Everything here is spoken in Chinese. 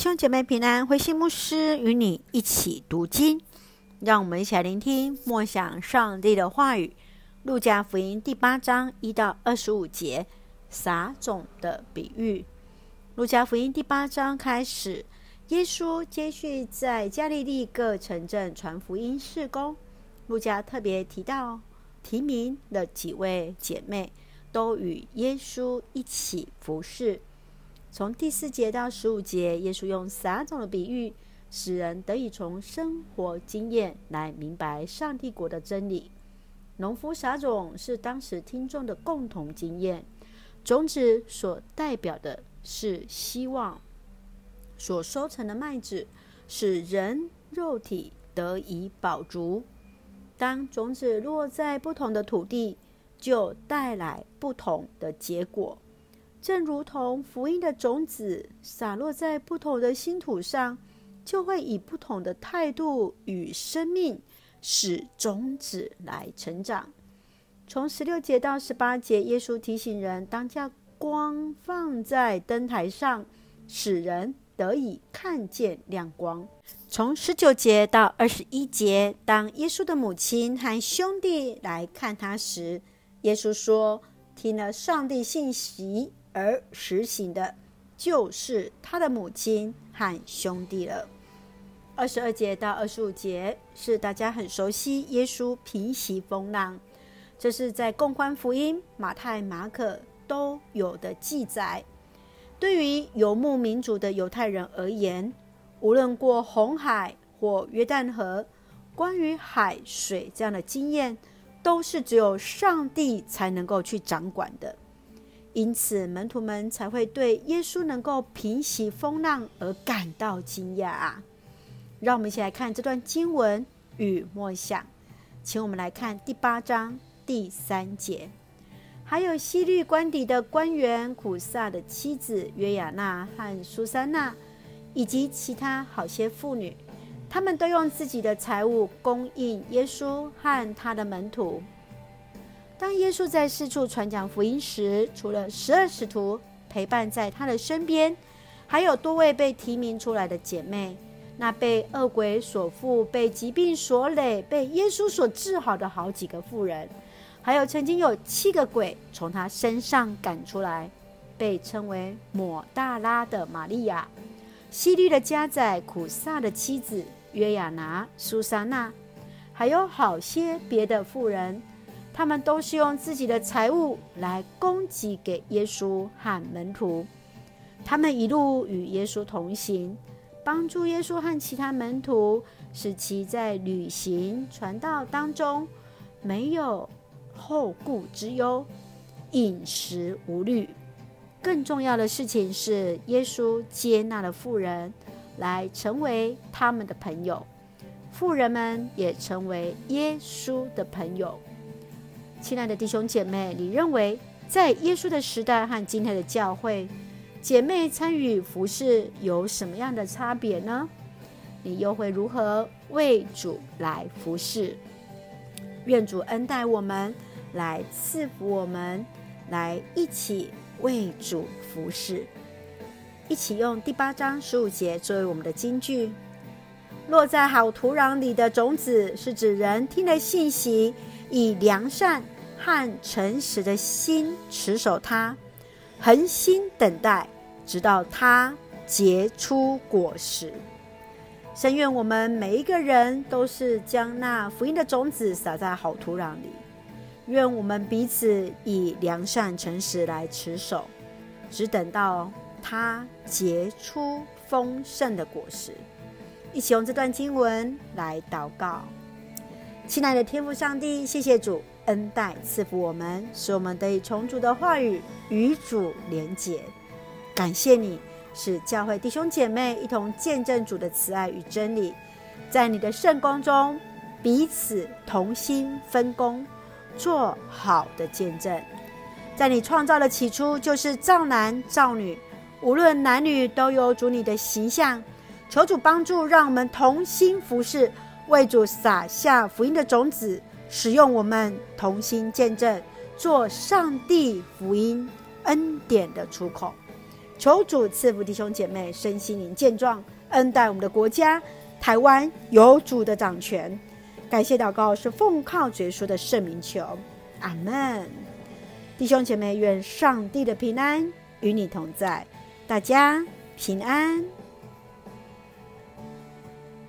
兄姐妹平安，慧馨牧师与你一起读经，让我们一起来聆听默想上帝的话语。路加福音第八章一到二十五节，撒种的比喻。路加福音第八章开始，耶稣接续在加利利各城镇传福音事工。路加特别提到提名的几位姐妹，都与耶稣一起服侍。从第四节到十五节，耶稣用撒种的比喻，使人得以从生活经验来明白上帝国的真理。农夫撒种是当时听众的共同经验，种子所代表的是希望，所收成的麦子使人肉体得以饱足。当种子落在不同的土地，就带来不同的结果。正如同福音的种子洒落在不同的新土上，就会以不同的态度与生命，使种子来成长。从十六节到十八节，耶稣提醒人，当将光放在灯台上，使人得以看见亮光。从十九节到二十一节，当耶稣的母亲和兄弟来看他时，耶稣说：“听了上帝信息。”而实行的，就是他的母亲和兄弟了。二十二节到二十五节是大家很熟悉，耶稣平息风浪，这是在共欢福音、马太、马可都有的记载。对于游牧民族的犹太人而言，无论过红海或约旦河，关于海水这样的经验，都是只有上帝才能够去掌管的。因此，门徒们才会对耶稣能够平息风浪而感到惊讶啊！让我们一起来看这段经文与默想。请我们来看第八章第三节，还有西律官邸的官员苦撒的妻子约亚娜和苏珊娜，以及其他好些妇女，他们都用自己的财物供应耶稣和他的门徒。当耶稣在四处传讲福音时，除了十二使徒陪伴在他的身边，还有多位被提名出来的姐妹。那被恶鬼所附、被疾病所累、被耶稣所治好的好几个妇人，还有曾经有七个鬼从他身上赶出来，被称为抹大拉的玛利亚、希律的家宰苦撒的妻子约亚拿、苏珊娜，还有好些别的妇人。他们都是用自己的财物来供给给耶稣和门徒。他们一路与耶稣同行，帮助耶稣和其他门徒，使其在旅行传道当中没有后顾之忧，饮食无虑。更重要的事情是，耶稣接纳了富人来成为他们的朋友，富人们也成为耶稣的朋友。亲爱的弟兄姐妹，你认为在耶稣的时代和今天的教会，姐妹参与服事有什么样的差别呢？你又会如何为主来服侍？愿主恩待我们，来赐福我们，来一起为主服侍。一起用第八章十五节作为我们的金句：落在好土壤里的种子，是指人听了信息。以良善和诚实的心持守它，恒心等待，直到它结出果实。深愿我们每一个人都是将那福音的种子撒在好土壤里。愿我们彼此以良善诚实来持守，只等到它结出丰盛的果实。一起用这段经文来祷告。亲爱的天父上帝，谢谢主恩待赐福我们，使我们得以从主的话语与主连结。感谢你，使教会弟兄姐妹一同见证主的慈爱与真理，在你的圣光中彼此同心分工，做好的见证。在你创造的起初，就是造男造女，无论男女都有主你的形象。求主帮助，让我们同心服侍。为主撒下福音的种子，使用我们同心见证，做上帝福音恩典的出口。求主赐福弟兄姐妹身心灵健壮，恩待我们的国家台湾有主的掌权。感谢祷告是奉靠主耶稣的圣名求，阿门。弟兄姐妹，愿上帝的平安与你同在，大家平安。